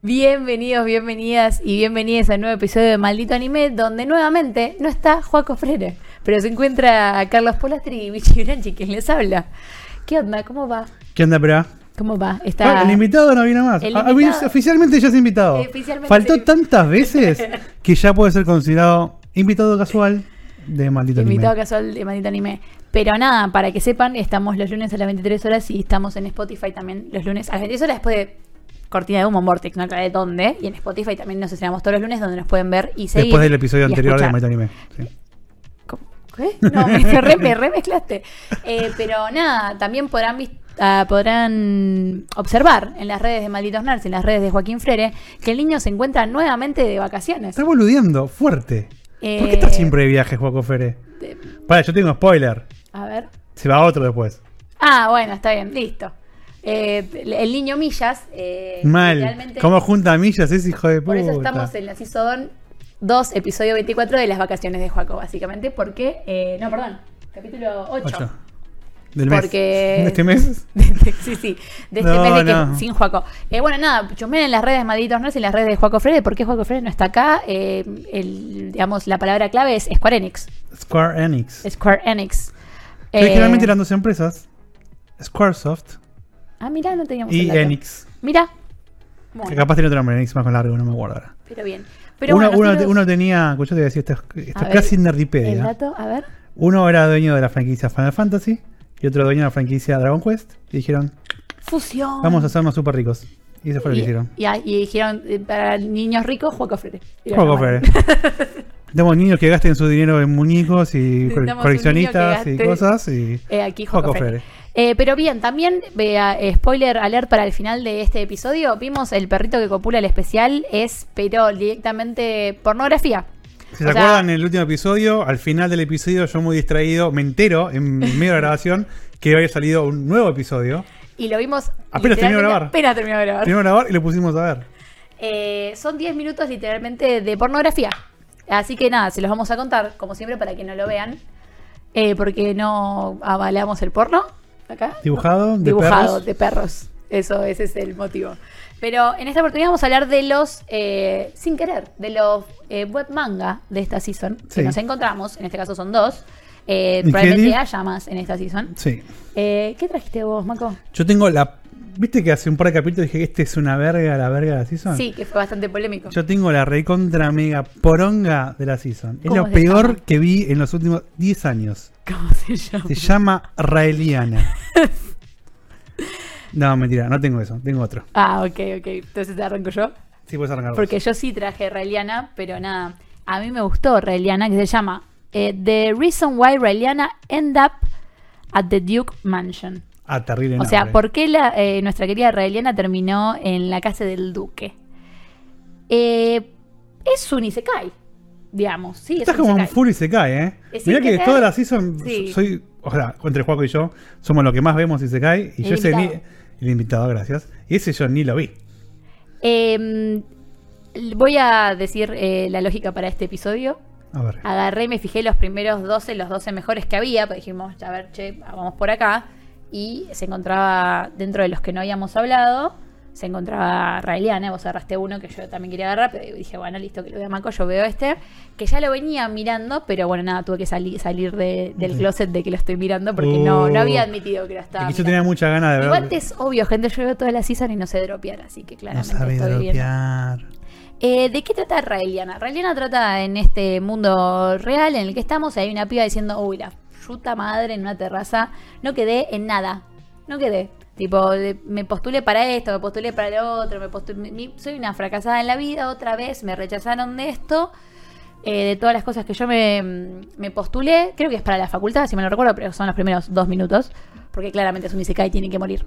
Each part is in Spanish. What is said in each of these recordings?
Bienvenidos, bienvenidas y bienvenidas a un nuevo episodio de Maldito Anime, donde nuevamente no está Joaco Freire, pero se encuentra Carlos Polastri y Vichy Branchi, quien les habla. ¿Qué onda? ¿Cómo va? ¿Qué onda, pero? ¿Cómo va? Está... Ah, el invitado no vino más. Ah, Oficialmente ya es invitado. Oficialmente Faltó sí. tantas veces que ya puede ser considerado invitado casual de maldito anime. invitado casual de Maldito Anime. Pero nada, para que sepan, estamos los lunes a las 23 horas y estamos en Spotify también los lunes a las 23 horas después de Cortina de Humo Vortex, no aclaré dónde. Y en Spotify también nos estrenamos todos los lunes donde nos pueden ver y seguir. Después del episodio anterior de maldito anime. sí. ¿Cómo? ¿Qué? No, me, re, me remezclaste. Eh, pero nada, también podrán, ah, podrán observar en las redes de Malditos Nerds, en las redes de Joaquín Frere, que el niño se encuentra nuevamente de vacaciones. Está boludeando, fuerte. ¿Por Eh, qué estás siempre de viaje, Fere? de- Para, yo tengo spoiler. A ver. Se va otro después. Ah, bueno, está bien, listo. Eh, el niño Millas. eh, Mal. ¿Cómo junta a millas ese hijo de puta? Por eso estamos en la Season 2, episodio 24 de las vacaciones de Joaco, básicamente. Porque. eh, no, perdón. Capítulo 8. Ocho. Del mes. Porque. ¿De este mes? sí, sí. De este No, mes de que sin Juaco. Eh, bueno, nada, chusmeen en las redes Malditos Nerds y en las redes de Juaco Freire. ¿Por qué Juaco Freire no está acá? El, digamos, la palabra clave es Square Enix. Square Enix. Square Enix. Originalmente eran dos empresas. Squaresoft Ah, mira, no teníamos el y dato. Enix. Que Bueno, capaz tenía otro nombre, Enix más con largo, no me acuerdo ahora. pero bien. Pero uno, bueno, uno- nosotros- uno tenía, escucha, te voy a decir, esto, es- esto casi El nerdipedia. dato, a ver. Uno era dueño de la franquicia Final Fantasy y otro dueño de la franquicia Dragon Quest. Y dijeron, Fusión. vamos a hacernos súper ricos. Y eso fue lo que hicieron. y, y dijeron, eh, para niños ricos, Juaco Freire. Juego. Fere. Tenemos niños que gasten su dinero en muñecos y coleccionistas y cosas. Y Eh, aquí Juego. Freire. Eh, pero bien, también, vea, eh, spoiler alert para el final de este episodio, vimos el perrito que copula el especial, es, pero directamente pornografía. Se sea- acuerdan en el último episodio, al final del episodio, yo muy distraído, me entero en medio de la grabación que había salido un nuevo episodio. Y lo vimos... Apenas terminó de grabar. Apenas terminó de grabar. Primero grabar y lo pusimos a ver. Eh, son 10 minutos literalmente de pornografía. Así que nada, se los vamos a contar, como siempre, para que no lo vean. Eh, porque no avalamos el porno. Acá. Dibujado, de Dibujado, perros. de perros. Eso, ese es el motivo. Pero en esta oportunidad vamos a hablar de los, eh, sin querer, de los eh, web manga de esta season que Sí. nos encontramos. En este caso son dos. Eh, ¿Y probablemente haya más en esta season. Sí. Eh, ¿Qué trajiste vos, Maco? Yo tengo la. ¿Viste que hace un par de capítulos dije que este es una verga, la verga de la season? Sí, que fue bastante polémico. Yo tengo la recontra mega poronga de la season. Es ¿Cómo lo se peor llama? que vi en los últimos 10 años. ¿Cómo se llama? Se llama Raeliana. No, mentira, no tengo eso, tengo otro. Ah, ok, ok. Entonces te arranco yo. Sí, puedes arrancar. vos. Porque yo sí traje Raeliana, pero nada. A mí me gustó Raeliana, que se llama eh, The Reason Why Raeliana End Up at the Duke Mansion. Ah, terrible. O sea. ¿por qué la, eh, nuestra querida Raeliana terminó en la casa del duque? Eh, es un isekai, digamos. Sí, es Estás un como un isekai. full y se cae, ¿eh? Es Mirá que Isekai. toda la season Sí. soy. O sea, entre Juaco y yo, somos lo que más vemos y se cae. Y El yo ese ni. El invitado, gracias. Y ese yo ni lo vi. Eh, voy a decir eh, la lógica para este episodio. A ver. Agarré y me fijé los primeros 12, los 12 mejores que había, pues dijimos, a ver, che, vamos por acá. Y se encontraba, dentro de los que no habíamos hablado, se encontraba Raeliana, vos agarraste uno que yo también quería agarrar, pero dije, bueno, listo, que lo vea Maco, yo veo este, que ya lo venía mirando, pero bueno, nada, tuve que sali- salir de- del closet de que lo estoy mirando porque no, no Uh. había admitido que lo estaba Es que yo tenía mucha ganas de ver. Igual es obvio, gente, yo veo toda la season y no sé dropear, así que No claramente sabe estoy viendo. dropear. Eh, ¿De qué trata Raeliana? Raeliana trata en este mundo real en el que estamos. y Hay una piba diciendo, uy, la madre en una terraza. No quedé en nada. No quedé. Tipo, me postulé para esto, me postulé para lo otro, me postulé, soy una fracasada en la vida, otra vez me rechazaron de esto, eh, de todas las cosas que yo me, me postulé, creo que es para la facultad, si me lo recuerdo, pero son los primeros dos minutos, porque claramente es un Isekai y tiene que morir.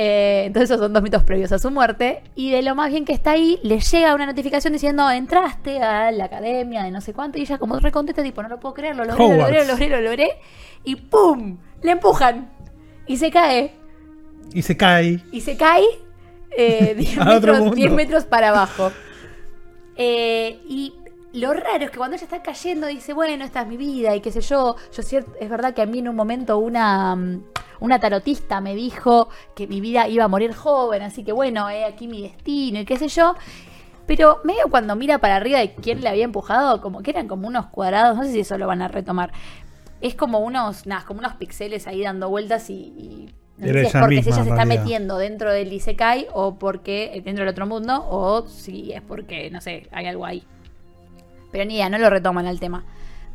Eh, entonces esos son dos mitos previos a su muerte. Y de lo más bien que está ahí, le llega una notificación diciendo, entraste a la academia de no sé cuánto. Y ella como recontesta, tipo, no lo puedo creer, lo logré, lo logré, lo logré, lo logré. Y ¡pum! Le empujan. Y se cae. Y se cae. Y se cae eh, 10, A otro metros, mundo. 10 metros para abajo. Eh, y lo raro es que cuando ella está cayendo dice, bueno, esta es mi vida y qué sé yo. Yo es verdad que a mí en un momento una, mm, una tarotista me dijo que mi vida iba a morir joven, así que bueno, he aquí mi destino y qué sé yo. Pero medio cuando mira para arriba de quién le había empujado, como que eran como unos cuadrados, no sé si eso lo van a retomar. Es como unos, nada, como unos pixeles ahí dando vueltas y, y no sé si es porque misma, ella se está realidad. metiendo dentro del Isekai o porque eh, dentro del otro mundo o si es porque, no sé, hay algo ahí. Pero ni idea, no lo retoman al tema.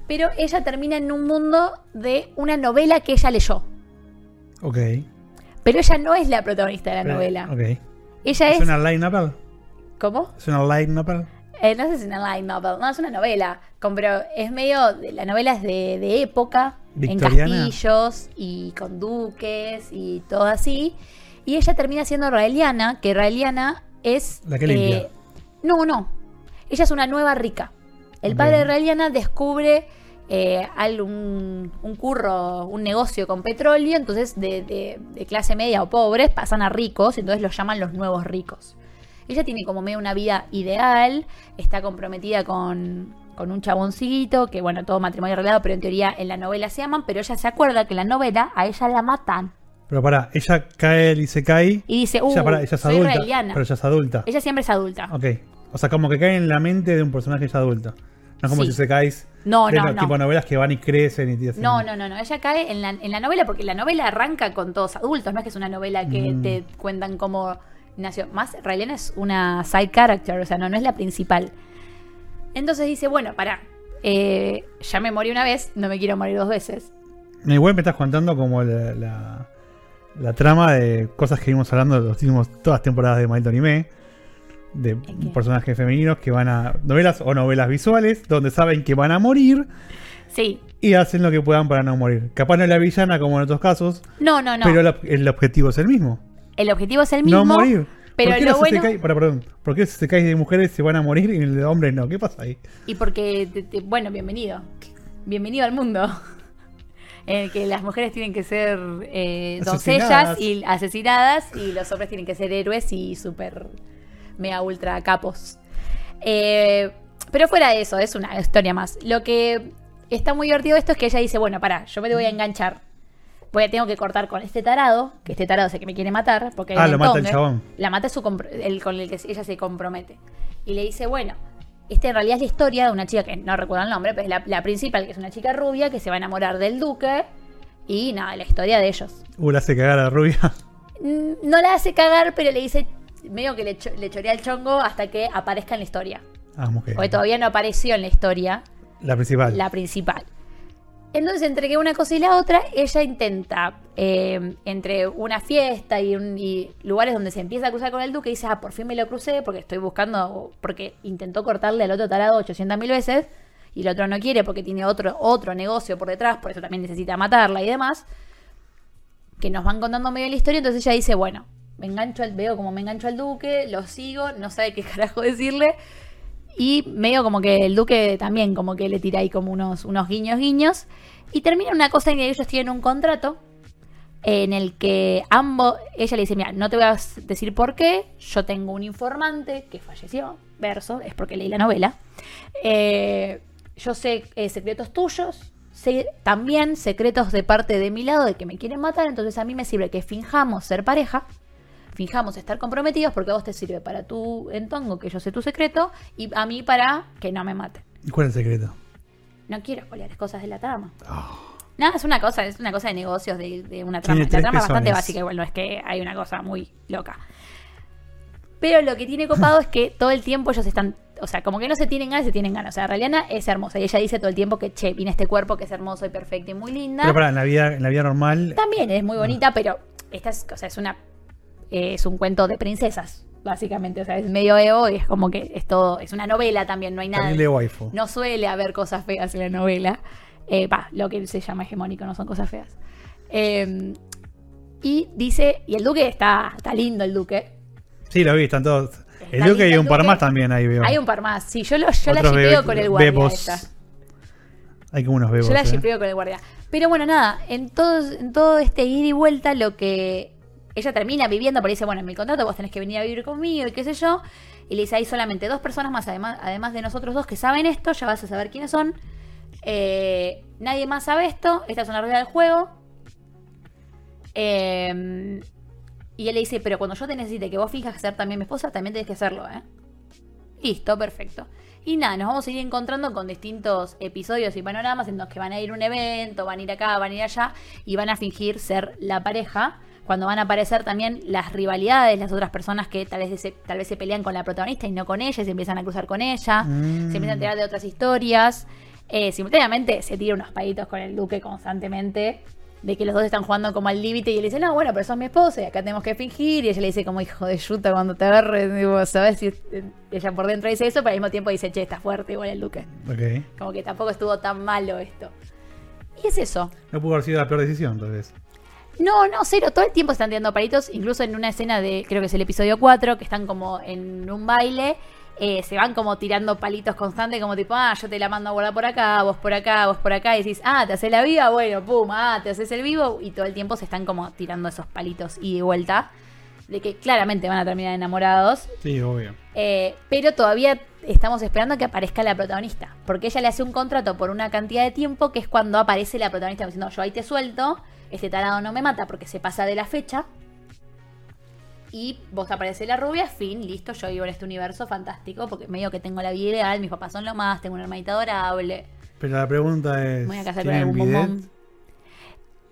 Pero ella termina en un mundo de una novela que ella leyó. Ok. Pero ella no es la protagonista de la Pero- novela. Ok. Ella ¿Es es... una light novel? ¿Cómo? ¿Es una light novel? Eh, no sé si es una light novel, no, es una novela. Pero es medio. La novela es de, de época, ¿Victoriana? en castillos y con duques y todo así. Y ella termina siendo raeliana, que raeliana es. eh, La que limpia. no, no. Ella es una nueva rica. El padre de raeliana descubre eh, un, un curro, un negocio con petróleo, entonces de, de- de clase media o pobres pasan a ricos, entonces los llaman los nuevos ricos. Ella tiene como medio una vida ideal, está comprometida con, con un chaboncito, que bueno, todo matrimonio arreglado, pero en teoría en la novela se aman, pero ella se acuerda que en la novela a ella la matan. Pero pará, ella cae y se cae. Y dice, uh, ella, pará, ella es soy adulta. Pero ella es adulta. Ella siempre es adulta. Ok. O sea, como que cae en la mente de un personaje ya adulto. No es como Sí. si se caes No, de no, los no. tipo novelas que van y crecen y hacen- No, no, no, no. Ella cae en la, en la novela porque la novela arranca con todos adultos. No es que es una novela que Mm. te cuentan cómo nació. Más, Raelena es una side character, o sea, no, no es la principal. Entonces dice, bueno, pará. eh, ya me morí una vez, no me quiero morir dos veces. Igual me estás contando como la, la, la trama de cosas que vimos hablando los últimos, todas las temporadas de Maldito Anime. De personajes femeninos que van a novelas o novelas visuales donde saben que van a morir Sí. y hacen lo que puedan para no morir. Capaz no es la villana como en otros casos, No, no, no. pero el, el objetivo es el mismo. el objetivo es el mismo. no morir. Pero ¿Por qué lo bueno. isekai- para, perdón, ¿por qué los isekais de mujeres se van a morir y el de hombres no? ¿Qué pasa ahí? Y porque, te- te- bueno, bienvenido. Bienvenido al mundo. En el que las mujeres tienen que ser eh, doncellas y asesinadas y los hombres tienen que ser héroes y super mega ultra capos. Eh, pero fuera de eso, es una historia más. Lo que está muy divertido de esto es que ella dice, bueno, pará, yo me voy a enganchar. Voy a, tengo que cortar con este tarado, que este tarado es el que me quiere matar, porque Ah, lo mata el chabón. La mata su el con el que ella se compromete. Y le dice, bueno, esta en realidad es la historia de una chica que no recuerdo el nombre, pero es la, la principal, que es una chica rubia que se va a enamorar del duque. Y nada, la historia de ellos. Uh, la hace cagar a la rubia. No la hace cagar, pero le dice, medio que le, cho- le chorea el chongo hasta que aparezca en la historia. Ah, mujer. Porque todavía no apareció en la historia La principal. la principal. Entonces, entre que una cosa y la otra, ella intenta, eh, entre una fiesta y, un- y lugares donde se empieza a cruzar con el duque, dice, ah, por fin me lo crucé porque estoy buscando, porque intentó cortarle al otro tarado 800 mil veces y el otro no quiere porque tiene otro, otro negocio por detrás, por eso también necesita matarla y demás, que nos van contando medio la historia, entonces ella dice, bueno, me engancho al, veo como me engancho al duque, lo sigo, no sabe qué carajo decirle, y medio como que el duque también como que le tira ahí como unos, unos guiños guiños. Y termina una cosa en que ellos tienen un contrato en el que ambos, ella le dice, mira, no te voy a decir por qué, yo tengo un informante que falleció, verso, es porque leí la novela. Eh, yo sé eh, secretos tuyos, sé también secretos de parte de mi lado de que me quieren matar, entonces a mí me sirve que finjamos ser pareja finjamos estar comprometidos porque a vos te sirve para tu entongo, que yo sé tu secreto, y a mí para que no me maten. ¿Y cuál es el secreto? No quiero spoiler cosas de la trama. Ah. No, es una cosa, es una cosa de negocios, de, de una trama. La trama es bastante pezones. básica, igual no es que hay una cosa muy loca. Pero lo que tiene copado es que todo el tiempo ellos están, o sea, como que no se tienen ganas, se tienen ganas. O sea, Reliana es hermosa y ella dice todo el tiempo que, che, viene este cuerpo que es hermoso y perfecto y muy linda. Pero para, en la vida, en la vida normal. También es muy bonita, pero esta es, o sea, es una eh, es un cuento de princesas, básicamente. O sea, es medio ego y es como que es todo, es una novela también, no hay nada. Terrible waifu. No suele haber cosas feas en la novela. Eh, lo que se llama hegemónico no son cosas feas. Eh, Y dice, y el duque está, está lindo el duque. Sí, lo vi, están todos. El Duque y un par más también ahí veo. Hay un par más. Sí, yo, lo, yo la shipeo con el guardia bebos. esta. Hay como unos bebos. Yo la ¿eh? shipeo con el guardia. Pero bueno, nada, en todo, en todo este ida y vuelta, lo que ella termina viviendo, porque dice, bueno, en mi contrato vos tenés que venir a vivir conmigo y qué sé yo. Y le dice, hay solamente dos personas más, además, además de nosotros dos, que saben esto, ya vas a saber quiénes son. Eh, nadie más sabe esto, esta es una regla del juego. Eh, y él le dice, pero cuando yo te necesite que vos finjas ser también mi esposa, también tenés que hacerlo, ¿eh? Listo, perfecto. Y nada, nos vamos a ir encontrando con distintos episodios y panoramas en los que van a ir a un evento, van a ir acá, van a ir allá y van a fingir ser la pareja. Cuando van a aparecer también las rivalidades, las otras personas que tal vez se, tal vez se pelean con la protagonista y no con ella, y se empiezan a cruzar con ella, Mm. se empiezan a enterar de otras historias. Eh, simultáneamente se tira unos palitos con el duque constantemente de que los dos están jugando como al límite y él dice, no, bueno, pero sos mi esposa y acá tenemos que fingir. Y ella le dice como hijo de yuta cuando te agarre, digo, ¿sabes? Y eh, ella por dentro dice eso, pero al mismo tiempo dice, che, está fuerte igual el duque. Ok. Como que tampoco estuvo tan malo esto. Y es eso. No pudo haber sido la peor decisión, tal vez. No, no, cero. Todo el tiempo están tirando palitos. Incluso en una escena de, creo que es el episodio 4, que están como en un baile. eh, se van como tirando palitos constantes, como tipo, ah, yo te la mando a guardar por acá, vos por acá, vos por acá. Y decís, ah, te haces la viva, bueno, pum, ah, te haces el vivo. Y todo el tiempo se están como tirando esos palitos y de vuelta. De que claramente van a terminar enamorados. Sí, obvio. Eh, pero todavía estamos esperando que aparezca la protagonista. Porque ella le hace un contrato por una cantidad de tiempo que es cuando aparece la protagonista diciendo, yo ahí te suelto, este tarado no me mata porque se pasa de la fecha. Y vos aparece la rubia, fin, listo, yo vivo en este universo fantástico porque medio que tengo la vida ideal, mis papás son lo más, tengo una hermanita adorable, Pero la pregunta es. voy a casar con ¿tienen algún bombón.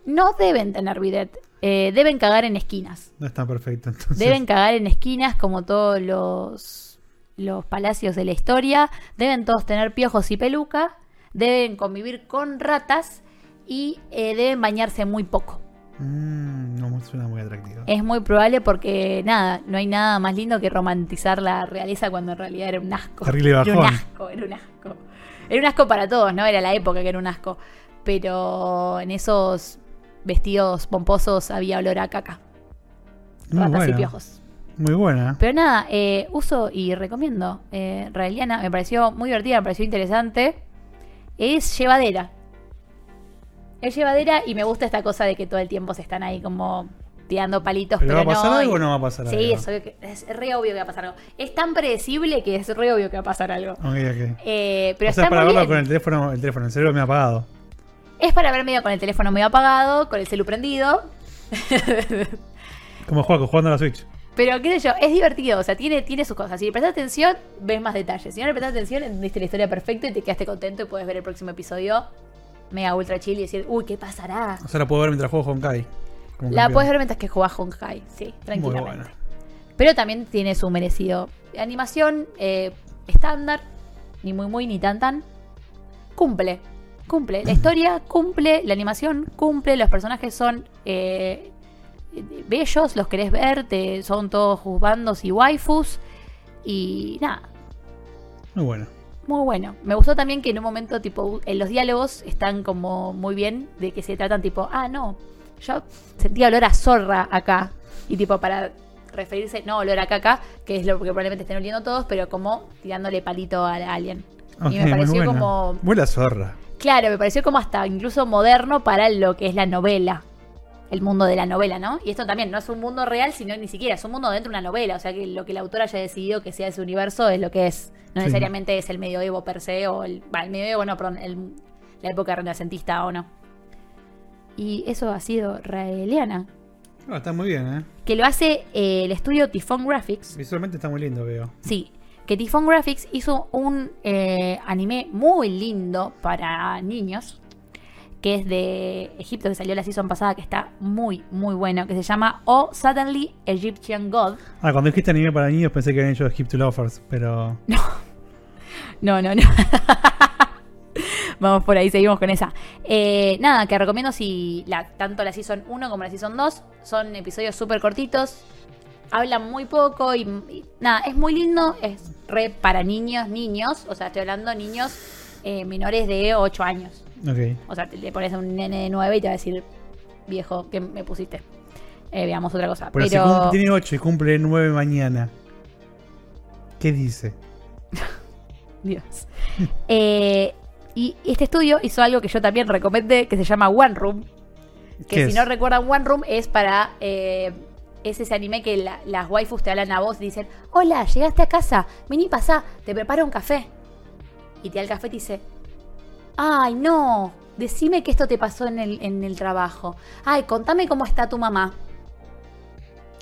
No deben tener bidet, eh, deben cagar en esquinas. No está perfecto, entonces. Deben cagar en esquinas como todos los, los palacios de la historia. Deben todos tener piojos y peluca. Deben convivir con ratas. Y eh, deben bañarse muy poco. Mm, no suena muy atractivo. Es muy probable porque, nada, no hay nada más lindo que romantizar la realeza cuando en realidad era un asco. Terrible Era un bajón. asco, era un asco. Era un asco para todos, ¿no? Era la época que era un asco. Pero en esos vestidos pomposos había olor a caca. Muy Ratas y piojos. Muy buena. Pero nada, eh, uso y recomiendo. Eh, Raeliana me pareció muy divertida, me pareció interesante. Es llevadera. Es llevadera y me gusta esta cosa de que todo el tiempo se están ahí como tirando palitos, ¿Pero pero, va a pasar no. algo y- o no va a pasar sí, algo? es, obvio que- es re obvio que va a pasar algo. Es tan predecible que es re obvio que va a pasar algo. Ok, ok. Eh, pero o sea, está para verlo con el teléfono, el teléfono, el cerebro me ha apagado. Es para ver medio con el teléfono medio apagado, con el celu prendido. Como juego, jugando a la Switch. Pero qué sé yo, es divertido, o sea, tiene, tiene sus cosas. Si le prestas atención, ves más detalles. Si no le prestas atención, entendiste la historia perfecta y te quedaste contento y puedes ver el próximo episodio mega ultra chill y decir, uy, ¿qué pasará? O sea, la puedo ver mientras juego con Kai. Como La puedes ver mientras que jugás Honkai, sí, Muy tranquilamente. buena. Pero también tiene su merecido. Animación eh, estándar, ni muy muy ni tan tan. Cumple, cumple. La historia cumple, la animación cumple, los personajes son eh, bellos, los querés ver, te- son todos juzbandos y waifus. Y nada, Muy buena. Muy bueno. Me gustó también que en un momento, tipo, en los diálogos están como muy bien de que se tratan, tipo, ah, no, yo sentía olor a zorra acá. Y tipo, para referirse, no olor a caca, que es lo que probablemente estén oliendo todos, pero como tirándole palito a alguien. Ok, y me pareció buena. como. Muy la zorra. Claro, me pareció como hasta incluso moderno para lo que es la novela. El mundo de la novela, ¿no? Y esto también no es un mundo real, sino ni siquiera es un mundo dentro de una novela. O sea que lo que la autora haya decidido que sea ese universo es lo que es. No Sí. necesariamente es el medioevo per se o el. va, el medioevo, no, perdón, el- la época renacentista o no. Y eso ha sido Raeliana. Ah, está muy bien, ¿eh? Que lo hace eh, el estudio Typhon Graphics. Visualmente está muy lindo, veo. Sí, que Typhon Graphics hizo un eh, anime muy lindo para niños, que es de Egipto, que salió la season pasada, que está muy, muy bueno, que se llama O Suddenly Egyptian God. Ah, cuando dijiste anime para niños pensé que habían hecho Skip to Lovers, pero. No, no, no. Vamos por ahí, seguimos con esa. Eh, nada, que recomiendo si la, tanto la Season 1 como la Season 2 son episodios súper cortitos. Hablan muy poco y, y nada, es muy lindo. Es re para niños, niños. O sea, estoy hablando niños eh, menores de 8 años. Ok. O sea, te- le pones a un nene de 9 y te va a decir, viejo, ¿qué me pusiste? eh, veamos otra cosa. Pero, si tiene 8 y cumple 9 mañana. ¿Qué dice? Dios. Eh, y este estudio hizo algo que yo también recomendé, que se llama One Room. ¿Qué Que si es? no recuerdan, One Room es para. eh, es ese anime que la- las waifus te hablan a vos y dicen: Hola, llegaste a casa, vení, pasá, te preparo un café. Y te da el café y te dice: Ay, no, decime que esto te pasó en el, en el trabajo. Ay, contame cómo está tu mamá.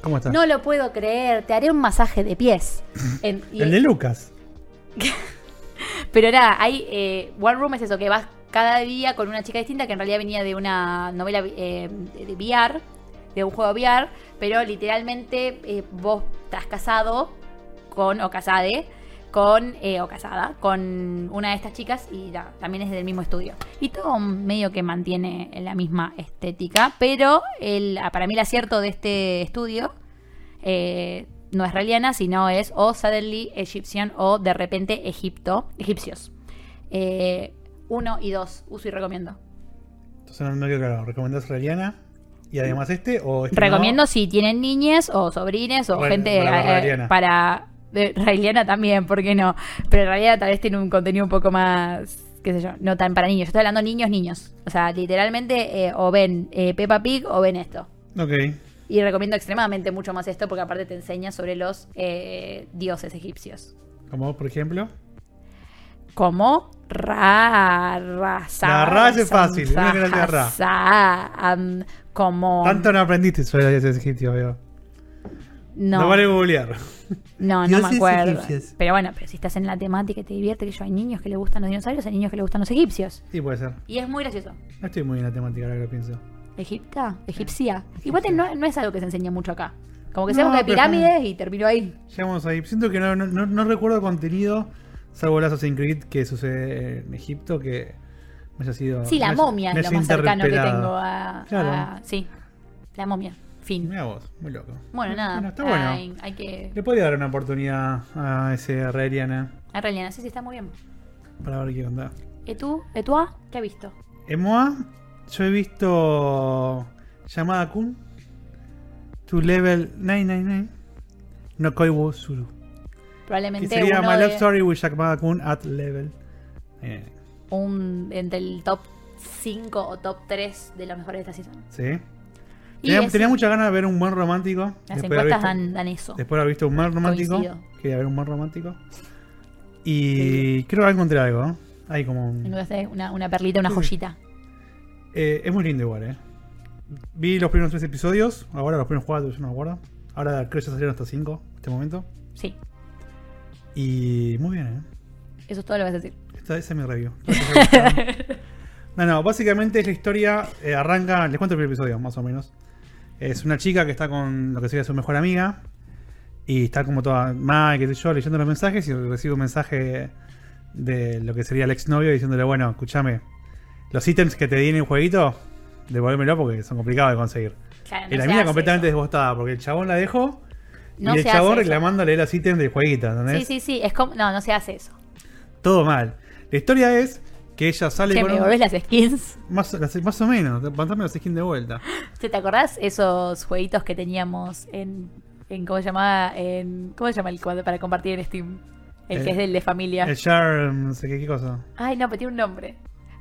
¿Cómo está? No lo puedo creer, te haré un masaje de pies. En- y- El de Lucas. Pero nada, hay. eh, One Room es eso, que vas cada día con una chica distinta que en realidad venía de una novela eh, de VR, de un juego VR, pero literalmente eh, vos estás casado con, o casade, con, eh, o casada, con una de estas chicas y nada, también es del mismo estudio. Y todo medio que mantiene la misma estética, pero el, para mí el acierto de este estudio eh, no es raeliana, sino es o Suddenly Egyptian o de repente Egipto, egipcios. Eh, uno y dos, uso y recomiendo. Entonces no, no quedó claro. ¿Recomendás Reliana? ¿Y además este? ¿O este Recomiendo no? si tienen niñes o sobrines o gente para eh, raeliana también, ¿por qué no? Pero realidad tal vez tiene un contenido un poco más, qué sé yo, no tan para niños. Yo estoy hablando niños, niños. O sea, literalmente eh, o ven eh, Peppa Pig o ven esto. Ok. Y recomiendo extremadamente mucho más esto porque aparte te enseña sobre los eh, dioses egipcios. Como por ejemplo. Como Ra, Ra, Sa- La Ra es fácil, una Ra. Como Tanto no aprendiste sobre los dioses egipcios, veo. No, No vale googlear. no, no me acuerdo. egipcios. Pero bueno, pero si estás en la temática y te divierte que yo hay niños que le gustan los dinosaurios, hay niños que le gustan los egipcios. Sí, puede ser. Y es muy gracioso. No estoy muy en la temática ahora que lo pienso. Egipta, egipcia. Igual no, no es algo que se enseña mucho acá. Como que No, que hay pero pirámides y terminó ahí. Llegamos ahí. Siento que no, no, no- no recuerdo contenido, salvo el Assassin's Creed que sucede en Egipto, que me haya sido. Sí, la momia es lo más cercano que tengo a, Claro. a- Sí, la momia. Fin. Mira vos, muy loco. Bueno, nada. está bueno. Hay, hay que. Le podría dar una oportunidad a ese Raeliana A realidad, sí, sí, está muy bien. para ver qué onda. ¿Y tú? ¿Y tú? ah? ¿Qué has visto? Emoa, yo he visto Llamada Kun, To Level 999, no Koiwo Suru. Que Probablemente sería uno My Love de- Story with Yamada Kun at Level. Eh, un entre el top 5 o top 3 de los mejores de esta season. sí. Tenía, es- tenía muchas ganas de ver un buen romántico. Las después haber encuestas visto- dan, dan eso. Después de haber visto un buen romántico. Coincido. Quería ver un buen romántico. Y creo que encontré algo. ¿no? Hay como un... Una, una perlita, una Sí. joyita. Eh, es muy lindo igual, ¿eh? Vi los primeros tres episodios. Ahora los primeros cuatro, yo no me acuerdo. Ahora creo que ya salieron hasta cinco en este momento. Sí, Y muy bien, ¿eh? eso es todo lo que vas a decir. Esta, esa es mi review. no, no, básicamente es la historia. eh, arranca, les cuento el primer episodio, más o menos. Es una chica que está con lo que sería su mejor amiga. Y está como toda mal, qué sé yo, leyendo los mensajes. Y recibe un mensaje de lo que sería el exnovio diciéndole: Bueno, escúchame, los ítems que te di en el jueguito, devuélvemelo porque son complicados de conseguir. Claro, y no la se mina completamente eso. desbostada porque el chabón la dejó. No y el chabón reclamándole los ítems del jueguito, ¿entendés? Sí, sí, sí. Es como... No, no se hace eso. Todo mal. La historia es que ella sale Che, con me devolvés las skins. más, las- más o menos, mandame los skins de vuelta. ¿Te acordás esos jueguitos que teníamos en, en ¿cómo se llamaba? En, ¿Cómo se llama el para compartir en Steam? El que Eh, es del de familia. El Char, no sé qué, qué cosa. Ay, no, pero tiene un nombre.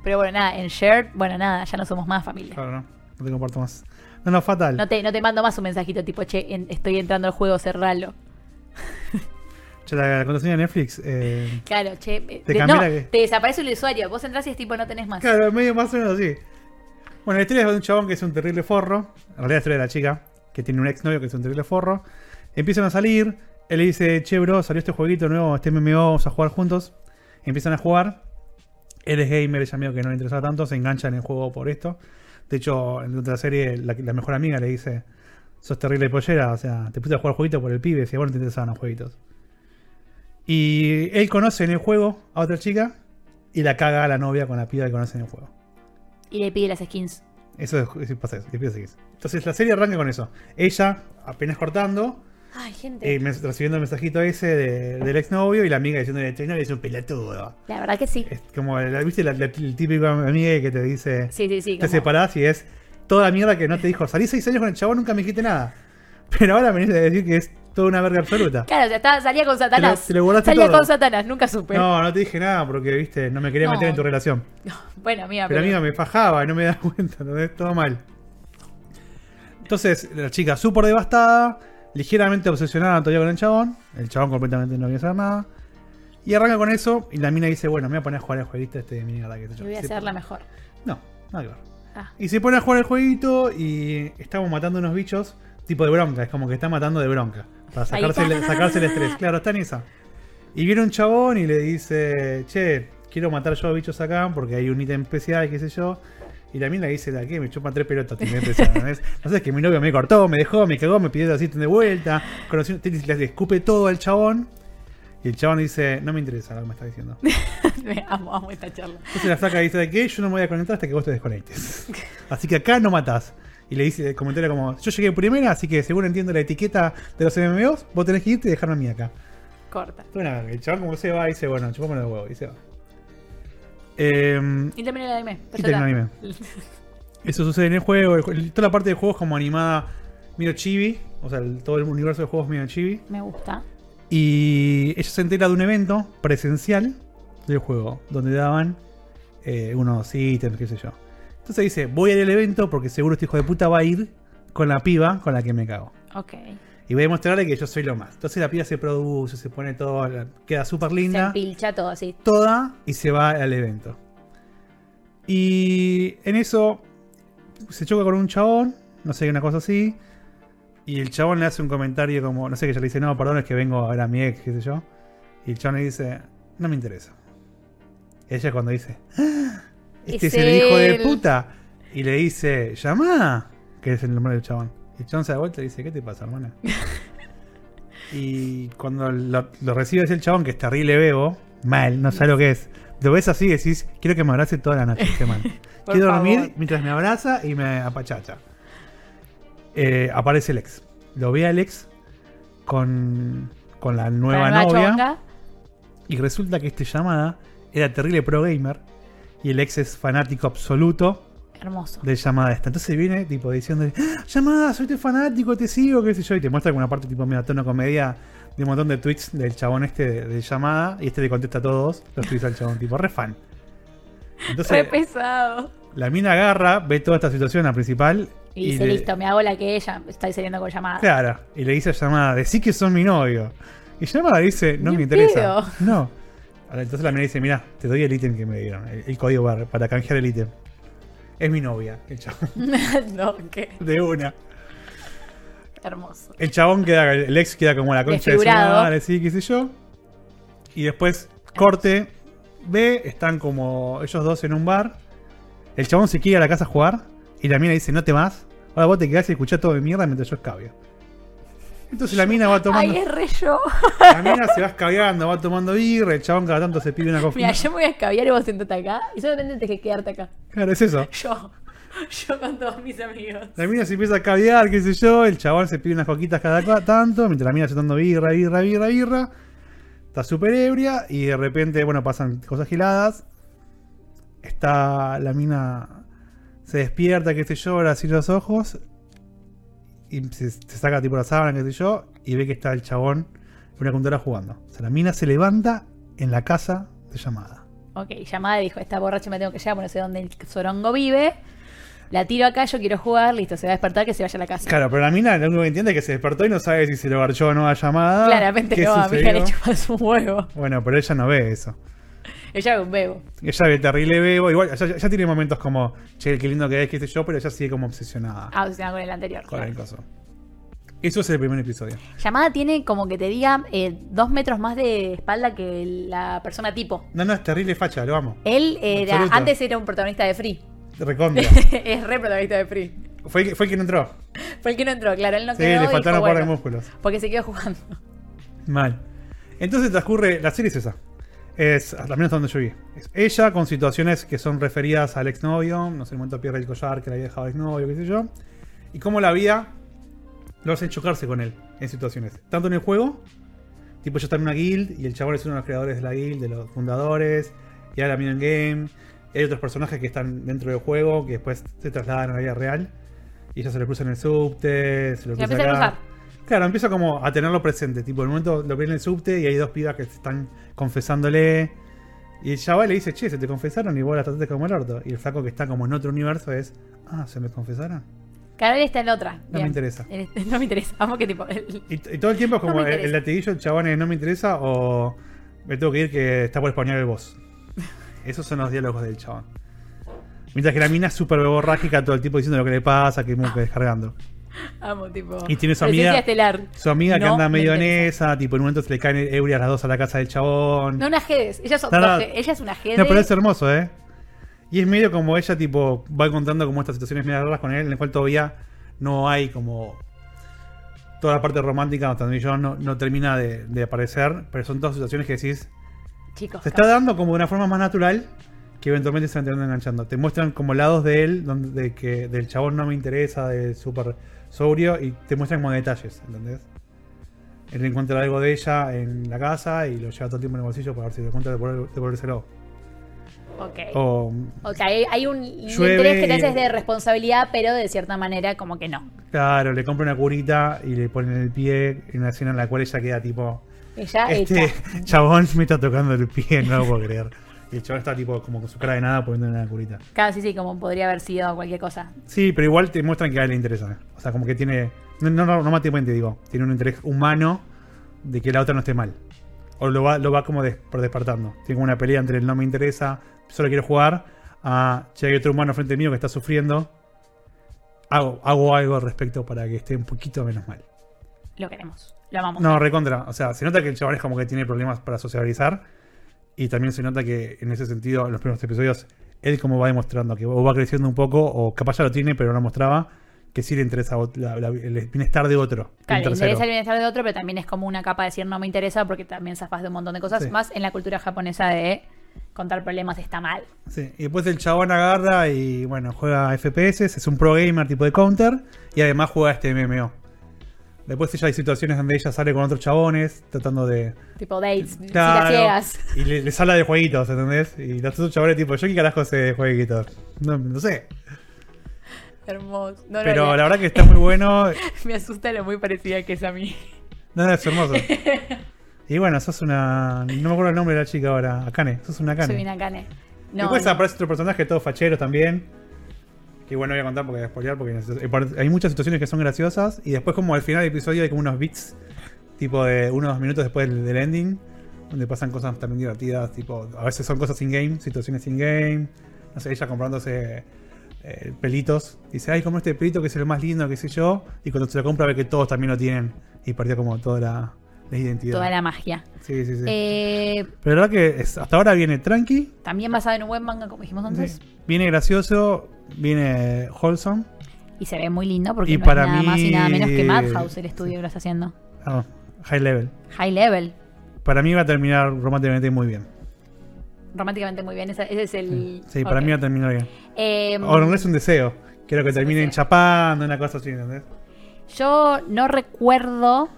Pero bueno, nada, en Shared, bueno, nada, ya no somos más familia. Claro, no, no te comparto más. No, no, fatal. No te, no te mando más un mensajito tipo, che, en- estoy entrando al juego, cerralo. Che, la, la contraseña de Netflix, eh, Claro, che. eh, Te de- cambié no, la que- te desaparece el usuario. Vos entras y es tipo, no tenés más. claro, medio más o menos así. Bueno, la historia es de un chabón que es un terrible forro. En realidad la historia de la chica, que tiene un exnovio que es un terrible forro. Empiezan a salir. Él le dice, che, bro, salió este jueguito nuevo, este MMO, vamos a jugar juntos. Empiezan a jugar. Él es gamer, ella medio que no le interesa tanto, se engancha en el juego por esto. De hecho, en otra serie, la, la mejor amiga le dice, sos terrible pollera, o sea, te pusiste a jugar jueguito por el pibe, si a vos no te interesaban los jueguitos. Y él conoce en el juego a otra chica y la caga a la novia con la piba que conoce en el juego. Y le pide las skins. Eso es, pasa eso, le pido seguir. Entonces la serie arranca con eso. Ella apenas cortando, Ay, gente. eh, recibiendo el mensajito ese de- del exnovio y la amiga diciéndole, "Che, no eres un pelotudo. La verdad que sí. Es como, la- ¿viste la, la- el típico amiga que te dice, Sí, sí, sí. te como- separás y es, toda la mierda que no te dijo. Salí seis años con el chabón, nunca me dijiste nada. Pero ahora venís a decir que es toda una verga absoluta. Claro, o sea, estaba- salía con Satanás. Te lo- te lo guardaste salía todo. con Satanás, nunca supe. No, no te dije nada porque, viste, no me quería No. meter en tu relación. Bueno, amiga, Pero pero. amiga me fajaba y no me das cuenta, ¿no? Todo mal. Entonces, la chica súper devastada, ligeramente obsesionada todavía con el chabón. El chabón completamente no quiere hacer nada. Y arranca con eso y la mina dice, bueno, me voy a poner a jugar el jueguito este de mierda que sé yo. Voy a hacerla mejor. No, nada que ver. Ah, Y se pone a jugar el jueguito y estamos matando unos bichos tipo de bronca. Es como que está matando de bronca. Para sacarse, el, sacarse el estrés. Claro, está en esa. Y viene un chabón y le dice, che, quiero matar yo a bichos acá porque hay un ítem especial, qué sé yo. Y la mina le dice, ¿de qué? Me chupa tres pelotas. ¿no sé, es que mi novio me cortó, me dejó, me cagó, me pidió así de vuelta. Conocí, le escupe todo al chabón. Y el chabón dice, no me interesa lo que me está diciendo. me amo, amo esta charla. Entonces la flaca dice de que yo no me voy a conectar hasta que vos te desconectes. Así que acá no matás. Y le dice el comentario como, yo llegué primera, así que según entiendo la etiqueta de los MMOs, vos tenés que irte y dejarme a mí acá. Corta. Verga. El chaval como se va, dice, bueno, chupame los huevos, y se va. Eh, Y terminé el anime. y termina el anime. Eso sucede en el juego. el toda la parte del juego es como animada medio chibi. O sea, el- todo el universo del juego es medio chibi. Me gusta. Y ella se entera de un evento presencial del juego, donde daban eh, unos ítems, qué sé yo. Entonces dice, voy al evento porque seguro este hijo de puta va a ir con la piba con la que me cago. Ok. Y voy a demostrarle que yo soy lo más. Entonces la piba se produce, se pone todo, queda súper Se linda, empilcha todo así. toda, y se va al evento. Y en eso se choca con un chabón, no sé, una cosa así. Y el chabón le hace un comentario como, no sé, que ella le dice, no, perdón, es que vengo a ver a mi ex, qué sé yo. Y el chabón le dice, no me interesa. Ella cuando dice, "Ah, este es, Es el hijo de puta. Y le dice, llama, que es el nombre del chabón. Y chabón se da vuelta y dice, ¿qué te pasa, hermana? y cuando lo, lo recibe es el chabón, que es terrible bebo, mal, no sabe lo que es. Lo ves así y decís, quiero que me abrace toda la noche este man. Quiero favor. dormir mientras me abraza y me apachacha. Eh, aparece el ex. Lo ve al ex con, con la nueva La novia. chonga. Y resulta que esta llamada era terrible pro gamer. Y el ex es fanático absoluto Hermoso. de llamada esta. Entonces viene tipo diciendo, "Ah, llamada, soy tu fanático, te sigo, qué sé yo. Y te muestra alguna parte tipo medio tono comedia de un montón de tweets del chabón este de, de llamada. Y este le contesta a todos los tweets al chabón, tipo re fan. Re pesado. la mina agarra, ve toda esta situación a principal. Y dice, le- listo, me hago la que ella está saliendo con llamada. Claro, y le dice a llamada, decí que son mi novio. Y llamada dice, no me en interesa. No. Entonces la mina dice, mira, te doy el ítem que me dieron, el, el código bar, para canjear el ítem. Es mi novia, el chabón. no, qué De una. hermoso. El chabón queda, el ex queda como la concha de su madre, sí, qué sé yo. Y después, corte, ve, están como ellos dos en un bar. El chabón se quiere ir a la casa a jugar. Y la mina dice, no te vas. Ahora vos te quedás y escuchás todo de mierda mientras yo escabio. Entonces la mina va tomando. Ay, es re yo. La mina se va escabeando, va tomando birra, el chabón cada tanto se pide una Mira, coffee. yo me voy a escabiar y vos sentate acá. Y solamente tenés que quedarte acá. Claro, es eso. Yo. Yo con todos mis amigos. La mina se empieza a caviar, qué sé yo, el chabón se pide unas coquitas cada tanto, mientras la mina está tomando birra, birra, birra, birra. Está súper ebria y de repente, bueno, pasan cosas giladas. Está la mina, se despierta, qué sé yo, ahora así los ojos. Y se, se saca tipo la sábana, qué sé yo, y ve que está el chabón en una computadora jugando. O sea, la mina se levanta en la casa de llamada. Ok, llamada dijo, esta borracha me tengo que llevar, porque no sé dónde el Sorongo vive. La tiro acá, yo quiero jugar, listo, se va a despertar, que se vaya a la casa. Claro, pero la mina lo único que entiende es que se despertó y no sabe si se lo garchó o no a llamada. Claramente ¿Qué no, a mí sucedió? le chupas un huevo. Bueno, pero ella no ve eso. Ella es un bebo. Ella ve terrible bebo. Igual, ella, ella tiene momentos como, che, qué lindo que es, qué sé yo, pero ella sigue como obsesionada Ah, obsesionada con el anterior. con claro. el coso. Eso es el primer episodio. Llamada tiene como que te diga eh, dos metros más de espalda que la persona tipo. No, no, es terrible facha, lo amo. Él era, Absoluto. antes era un protagonista de Free. Recontra. es re protagonista de Free. fue, el que- fue el que no entró. Fue el que no entró, claro, él no Sí, quedó. le y faltaron un par de músculos. Porque se quedó jugando. Mal. Entonces transcurre, la serie es esa. Es, al menos donde yo vi. Es ella con situaciones que son referidas al exnovio, no sé, el momento pierde el collar que le había dejado el exnovio, qué sé yo. Y cómo la vida lo hace chocarse con él en situaciones. Tanto en el juego, tipo ella está en una guild y el chabón es uno de los creadores de la guild, de los fundadores, y ahora mira en game. Hay otros personajes que están dentro del juego que después se trasladan a la vida real. Y ella se lo cruza en el subte, se lo cruza acá. Claro, empieza como a tenerlo presente. Tipo, en un momento lo ve en el subte y hay dos pibas que se están confesándole. Y el chaval le dice, che, se te confesaron y vos la trataste como el orto. Y el flaco que está como en otro universo es, ah, ¿se me confesaron? Claro, él está en la otra. No Bien. me interesa. Él- no me interesa. Vamos que tipo. el- Y, y todo el tiempo es como me el, el latiguillo, el chabón es, no me interesa o me tengo que ir que está por español el boss. Esos son los diálogos del chabón. Mientras que la mina es súper borrágica todo el tiempo diciendo lo que le pasa, que como que descargando. Amo, tipo. Y tiene su amiga- estelar. Su amiga que No anda me medio en esa, tipo en un momento se le caen ebrias las dos a la casa del chabón. No, una Jedes. Ella es, No, no. Ella es una Jedes. No, pero es hermoso, ¿eh? Y es medio como ella, tipo, va contando como estas situaciones medio raras con él, en el cual todavía no hay como. Toda la parte romántica, también yo no, no termina de, de aparecer, pero son todas situaciones que decís. Chicos. Se está dando como de una forma más natural que eventualmente se van enganchando. Te muestran como lados de él, donde de que del chabón no me interesa, de súper sobrio, y te muestran como detalles, ¿entendés? Él encuentra algo de ella en la casa y lo lleva todo el tiempo en el bolsillo para ver si le cuenta de poner- de ponérselo. Ok. O Ok, hay, un, Llueve interés que te haces de responsabilidad, pero de cierta manera, como que no. Claro, le compra una curita y le ponen el pie en una escena en la cual ella queda tipo. Ella Este hecha. chabón me está tocando el pie, no lo puedo creer. Y el chabón está tipo como con su cara de nada poniendo una curita. Claro, sí, sí, como podría haber sido cualquier cosa. Sí, pero igual te muestran que a él le interesa. O sea, como que tiene. No, no, no, no matemáticamente digo. Tiene un interés humano de que la otra no esté mal. O lo va, lo va como des- por despertando. Tiene como una pelea entre el no me interesa, solo quiero jugar, a che, hay otro humano frente mío que está sufriendo. Hago, hago algo al respecto para que esté un poquito menos mal. Lo queremos. Lo amamos. No, recontra. O sea, se nota que el chaval es como que tiene problemas para socializar. Y también se nota que en ese sentido, en los primeros episodios, él como va demostrando que o va creciendo un poco, o capaz ya lo tiene, pero no mostraba, que sí le interesa la- la- el bienestar de otro. Claro, le interesa el bienestar de otro, pero también es como una capa de decir no me interesa porque también zafas de un montón de cosas. Sí. Más en la cultura japonesa de contar problemas está mal. Sí, Y después el chabón agarra y bueno, juega FPS, es un pro gamer tipo de counter, y además juega este MMO. Después ella hay situaciones donde ella sale con otros chabones, tratando de, Tipo dates, Claro. ciegas. Y le- les habla de jueguitos, ¿entendés? Y los otros chavales tipo, yo qué carajo sé de jueguitos. No, no sé. Hermoso. No, Pero la verdad que está muy bueno. Me asusta lo muy parecida que es a mí. No, no, es hermoso. Y bueno, sos una. No me acuerdo el nombre de la chica ahora. Akane. Sos una Akane. Soy una cane. No, Después no. aparece otro personaje, todo fachero también. Que bueno, voy a contar porque voy a spoilear porque hay muchas situaciones que son graciosas. Y después, como al final del episodio, hay como unos beats, tipo de unos minutos después del, del ending, donde pasan cosas también divertidas. Tipo, a veces son cosas in-game, situaciones in-game. No sé, ella comprándose eh, pelitos. Dice, ay, como este pelito que es el más lindo, qué sé yo. Y cuando se lo compra, ve que todos también lo tienen. Y perdió como toda la, la identidad. Toda la magia. Sí, sí, sí. Eh, Pero la verdad que es- hasta ahora viene tranqui. también basado en un buen manga, como dijimos antes. Sí. Viene gracioso, viene wholesome. Y se ve muy lindo porque Y no para es nada mí- más y nada menos que Madhouse, el estudio que lo está haciendo. Ah, high level. High level. Para mí va a terminar románticamente muy bien. Románticamente muy bien. Ese, ese es el. Sí, para mí va a terminar bien. Eh, O no es un deseo. Quiero que terminen deseo. chapando, una cosa así, ¿entendés? Yo no recuerdo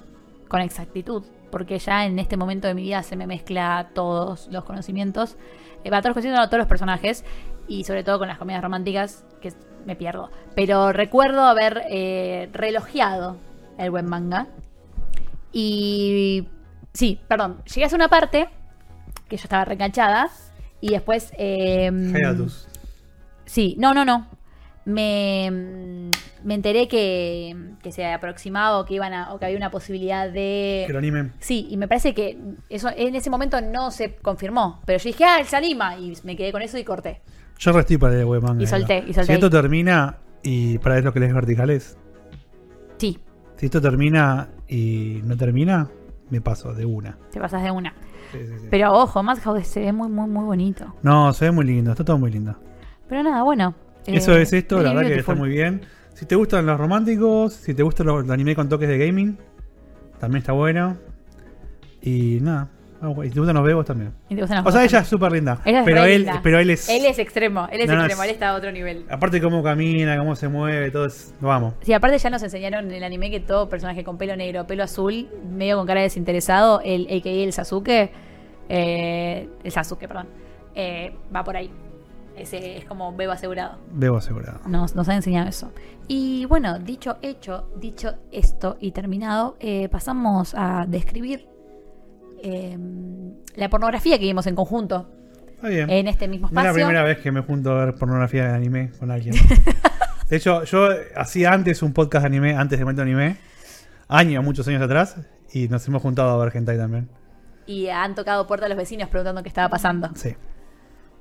con exactitud, porque ya en este momento de mi vida se me mezcla todos los conocimientos, eh, va, todos los conocimientos, no, todos los personajes, y sobre todo con las comedias románticas, que me pierdo. Pero recuerdo haber eh, relojeado el buen manga. Y sí, perdón, llegué a una parte que yo estaba reenganchada, y después... eh, Hiatus. Sí, no, no, no. Me, me enteré que, que se aproximaba o que iban a, o que había una posibilidad de. Que lo animen. Sí, y me parece que eso en ese momento no se confirmó. Pero yo dije, ah, él se anima. Y me quedé con eso y corté. Yo resté para el web manga. Y solté, y solté Si esto termina y para ver lo que lees verticales. Sí, Si esto termina y no termina, me paso de una. te pasas de una. Sí, sí, sí. Pero ojo, Madhouse se ve muy, muy, muy bonito. No, se ve muy lindo, está todo muy lindo. Pero nada, bueno. Eso eh, es esto, la verdad que está muy bien. Si te gustan los románticos, si te gustan los, los anime con toques de gaming, también está bueno. Y nada. Ah, y te gustan los bebos también. O sea, ella es súper linda. Ella es pero él, linda. pero él es. Él es extremo, él es No, extremo, él está a otro nivel. Aparte cómo camina, cómo se mueve, todo es. Lo amo. Sí, aparte ya nos enseñaron en el anime que todo personaje con pelo negro, pelo azul, medio con cara de desinteresado, el a.k.a. el Sasuke, eh, el Sasuke, perdón, eh, va por ahí. Ese es como bebo asegurado. Debo asegurado. Nos, nos ha enseñado eso. Y bueno, dicho hecho, dicho esto y terminado, eh, pasamos a describir eh, la pornografía que vimos en conjunto Está bien. en este mismo No es la espacio. primera vez que me junto a ver pornografía de anime con alguien. De hecho, yo hacía antes un podcast de anime, antes de Momento Anime, años, muchos años atrás, y nos hemos juntado a ver hentai también. Y han tocado puerta a los vecinos preguntando qué estaba pasando. Sí,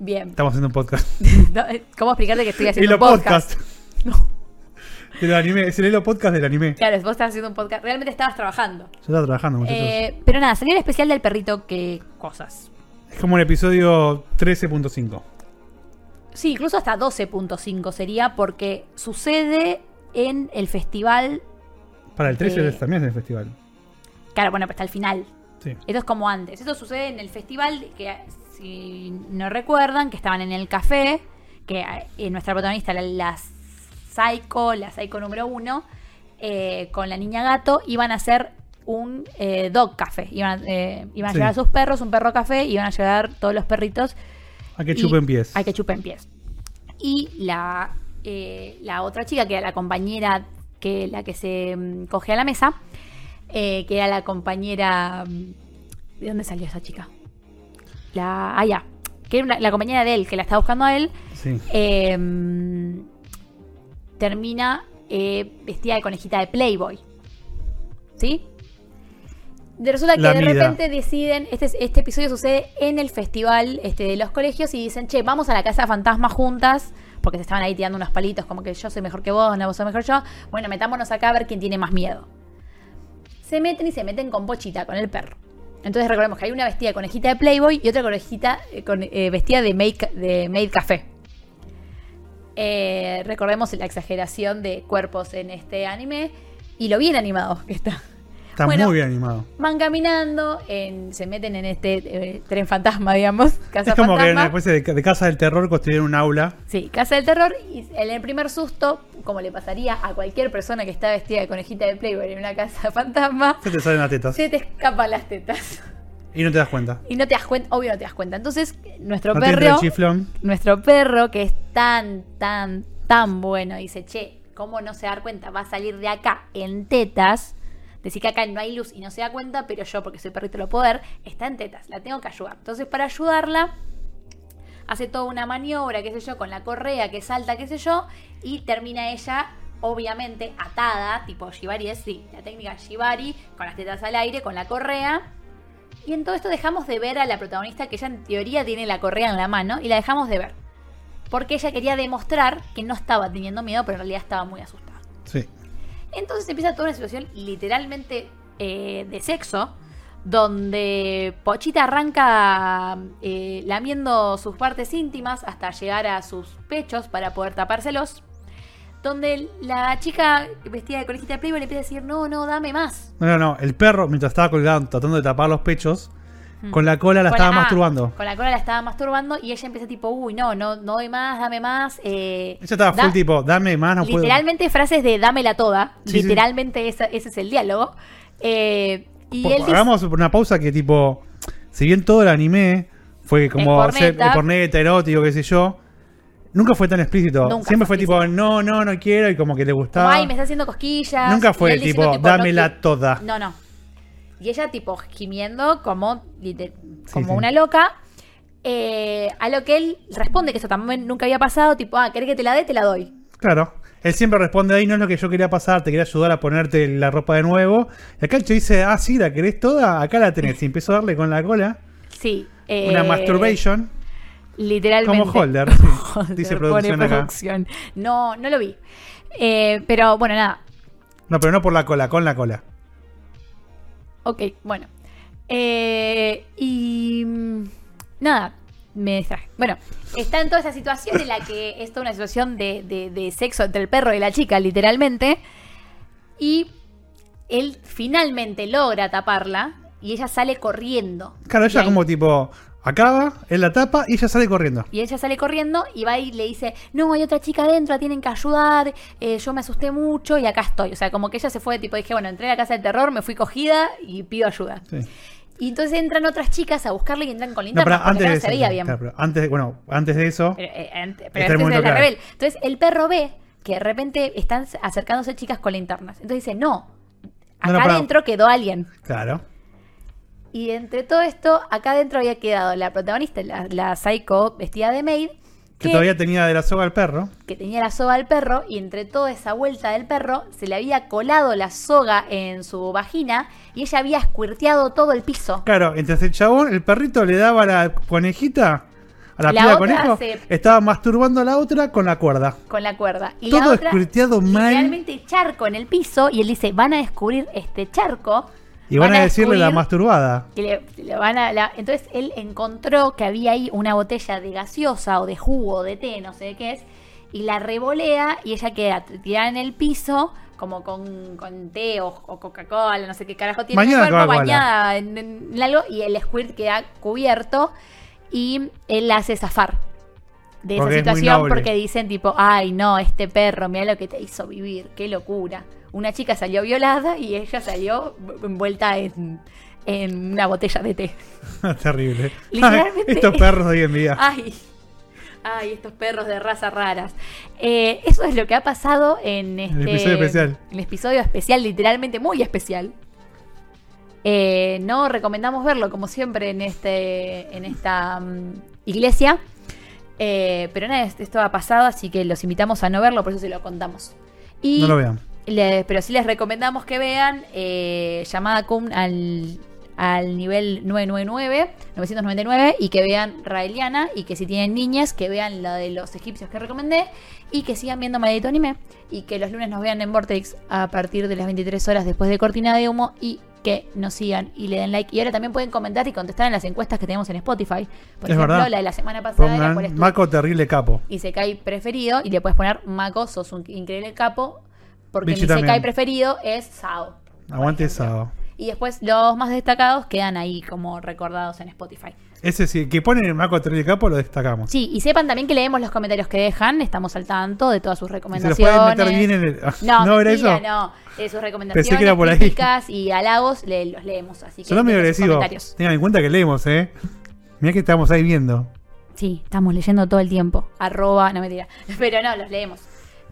Bien. estamos haciendo un podcast. No, eh, ¿Cómo explicarte que estoy haciendo un podcast? podcast. Del anime, es el podcast del anime. Claro, vos estás haciendo un podcast. Realmente estabas trabajando. Yo estaba trabajando, muchachos. Eh, pero nada, salió el especial del perrito que cosas. Es como el episodio 13.5. Sí, incluso hasta 12.5 sería porque sucede en el festival. Para el 13 Eh. también es el festival. Claro, bueno, pero hasta el final. Sí. Esto es como antes. Esto sucede en el festival que, si no recuerdan, que estaban en el café, que eh, nuestra protagonista, la, la Psycho, la Psycho número uno, eh, con la niña gato, iban a hacer un eh, dog café. Iban a, eh, iban a Sí. llevar a sus perros, un perro café, iban a llevar todos los perritos. A que chupen pies. A que chupen pies. Y la, eh, la otra chica, que era la compañera, que la que se mm, coge a la mesa, que era la compañera. mm, ¿De dónde salió esa chica? La. Ah, ya. Que era una- la compañera de él, que la estaba buscando a él, Sí. eh, mm, termina eh, vestida de conejita de Playboy. ¿Sí? De resulta que La de repente deciden, este, este episodio sucede en el festival este, de los colegios y dicen, che, vamos a la casa fantasma juntas, porque se estaban ahí tirando unos palitos como que yo soy mejor que vos, no vos sos mejor yo. Bueno, metámonos acá a ver quién tiene más miedo. Se meten y se meten con Pochita, con el perro. Entonces recordemos que hay una vestida conejita de Playboy y otra conejita eh, con, eh, vestida de Maid, de Maid Café. Eh, recordemos la exageración de cuerpos en este anime y lo bien animado que está. Está Bueno, muy bien animado. Van caminando, en- se meten en este eh, tren fantasma, digamos. Casa Es como que fantasma. una especie de, de casa del terror construyeron un aula. Sí, Casa del Terror. Y en el primer susto, como le pasaría a cualquier persona que está vestida de conejita de Playboy en una casa fantasma, Se te salen las tetas. se te escapan las tetas. Y no te das cuenta. Y no te das cuenta, obvio no te das cuenta. Entonces, nuestro No perro, nuestro perro, que es tan, tan, tan bueno, dice, che, ¿cómo no se dar cuenta? Va a salir de acá en tetas. Decir que acá no hay luz y no se da cuenta, pero yo, porque soy perrito, lo puedo ver, está en tetas, la tengo que ayudar. Entonces, para ayudarla, hace toda una maniobra, qué sé yo, con la correa que salta, qué sé yo, y termina ella, obviamente, atada, tipo Shibari es, sí, la técnica Shibari, con las tetas al aire, con la correa. Y en todo esto dejamos de ver a la protagonista, que ella en teoría tiene la correa en la mano, y la dejamos de ver. Porque ella quería demostrar que no estaba teniendo miedo, pero en realidad estaba muy asustada. Sí. Entonces empieza toda una situación literalmente eh, de sexo, donde Pochita arranca eh, lamiendo sus partes íntimas hasta llegar a sus pechos para poder tapárselos. Donde la chica vestida de conejita de Playboy le empieza a decir, no, no, dame más. No, no, no. El perro, mientras estaba colgado tratando de tapar los pechos, con la cola la Con estaba ah, masturbando. Con la cola la estaba masturbando y ella empieza tipo, uy, no, no, no doy más, dame más. eh, Ella estaba da- full tipo, dame más, no puedo. literalmente frases de dámela toda. Sí, sí. literalmente esa- ese es el diálogo. Eh, y él dice- Hagamos una pausa que tipo, si bien todo el anime fue como eh, porneta, erótico, qué sé yo, nunca fue tan explícito. Nunca Siempre fue tipo, no, no, no quiero y como que le como, gustaba. ay, me está haciendo cosquillas. Nunca fue diciendo, tipo, dámela no, toda. No, no. Y ella tipo gimiendo como, como sí. una loca. Eh, a lo que él responde que eso también nunca había pasado, tipo, ah, ¿querés que te la dé? Te la doy. Claro. Él siempre responde ahí, no es lo que yo quería pasar, te quería ayudar a ponerte la ropa de nuevo. Y acá el chico dice, ah, sí, ¿la querés toda? Acá la tenés. Y empezó a darle con la cola Sí. eh, una masturbation. Literalmente. Como Holder, sí. Holder Dice producción acá. No, no lo vi. Eh, pero bueno, nada. No, pero no por la cola, con la cola. Ok, bueno. Eh, y mm, nada, me distraje. Bueno, está en toda esa situación en la que es toda una situación de, de- de sexo entre el perro y la chica, literalmente. Y él finalmente logra taparla y ella sale corriendo. Claro, ella ahí- como tipo, acaba, él la tapa y ella sale corriendo. Y ella sale corriendo y va y le dice, no, hay otra chica adentro, tienen que ayudar, eh, yo me asusté mucho y acá estoy. O sea, como que ella se fue, tipo, dije, bueno, entré a la casa del terror, me fui cogida y pido ayuda. Sí. Y entonces entran otras chicas a buscarle y entran con linterna antes de no eso, se veía bien. claro, pero antes, de- bueno, antes de eso, Pero, eh, pero antes de la rebel. Entonces el perro ve que de repente están acercándose chicas con linternas. Entonces dice, no, acá No, adentro quedó alguien. claro. Y entre todo esto, acá adentro había quedado la protagonista, la, la psycho vestida de maid, Que todavía tenía de la soga al perro. que tenía la soga al perro y entre toda esa vuelta del perro se le había colado la soga en su vagina y ella había escuirteado todo el piso. Claro, entonces el chabón, el perrito le daba a la conejita, a la, La piba conejo, se- estaba masturbando a la otra con la cuerda. con la cuerda. Y Todo la otra, escuirteado mal. Literalmente charco en el piso y él dice, van a descubrir este charco. Y van, a decirle la masturbada. que le- le van a- la- entonces él encontró que había ahí una botella de gaseosa o de jugo o de té, no sé de qué es, y la revolea y ella queda tirada en el piso como con, con té o, o Coca-Cola, no sé qué carajo tiene el cuerpo, bañada en, en algo y el squirt queda cubierto y él la hace zafar de esa situación porque dicen tipo, ay no, este perro, mira lo que te hizo vivir, qué locura. Una chica salió violada y ella salió envuelta en, en una botella de té. Terrible. Literalmente- Ay, estos perros de hoy en día. Ay, ay, estos perros de razas raras. Eh, eso es lo que ha pasado en este episodio especial. el episodio especial, literalmente muy especial. Eh, no recomendamos verlo, como siempre, en este en esta mm, iglesia. Eh, pero nada, esto ha pasado, así que los invitamos a no verlo, por eso se lo contamos. Y No lo vean. le- pero sí les recomendamos que vean eh, Llamada Kun al, al nivel 999, 999 y que vean Raeliana y que si tienen niñas que vean la de los egipcios que recomendé y que sigan viendo Maldito Anime y que los lunes nos vean en Vortex a partir de las 23 horas después de Cortina de Humo y que nos sigan y le den like. Y ahora también pueden comentar y contestar en las encuestas que tenemos en Spotify. Por Es ejemplo, verdad. la de la semana pasada Pongan es tu Maco Terrible Capo. y se cae preferido y le puedes poner Mako, sos un increíble capo, porque mi también. Sekai preferido es Sao. Aguante. Sao. Y después los más destacados quedan ahí como recordados en Spotify. Ese sí, que pone el Maco Terrible Capo lo destacamos. Sí, y sepan también que leemos los comentarios que dejan, estamos al tanto de todas sus Y se los recomendaciones. pueden meter bien en el. No, ¿No era eso? no. Eh, sus recomendaciones, Pensé que era por ahí. críticas y halagos le- los leemos. Así que agresivo. comentarios. Tengan en cuenta que leemos, ¿eh? Mirá que estamos ahí viendo. Sí, estamos leyendo todo el tiempo. Arroba, no mentira. Pero no, los leemos.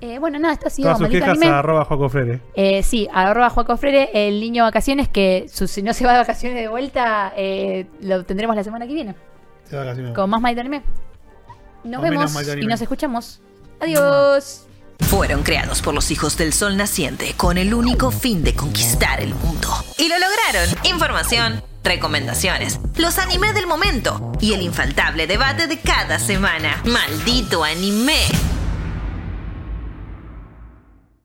Eh, bueno, nada, esto ha sido Todas sus quejas Anime. a arroba Joaco Frere. Eh, sí, arroba Juaco Freire, el niño vacaciones, que su- si no se va de vacaciones de vuelta, eh, lo tendremos la semana que viene. Se va no. Con más Maldito Anime. Nos Con vemos y nos escuchamos. Adiós. Fueron creados por los hijos del sol naciente con el único fin de conquistar el mundo. Y lo lograron. Información, recomendaciones, los anime del momento y el infaltable debate de cada semana. Maldito anime.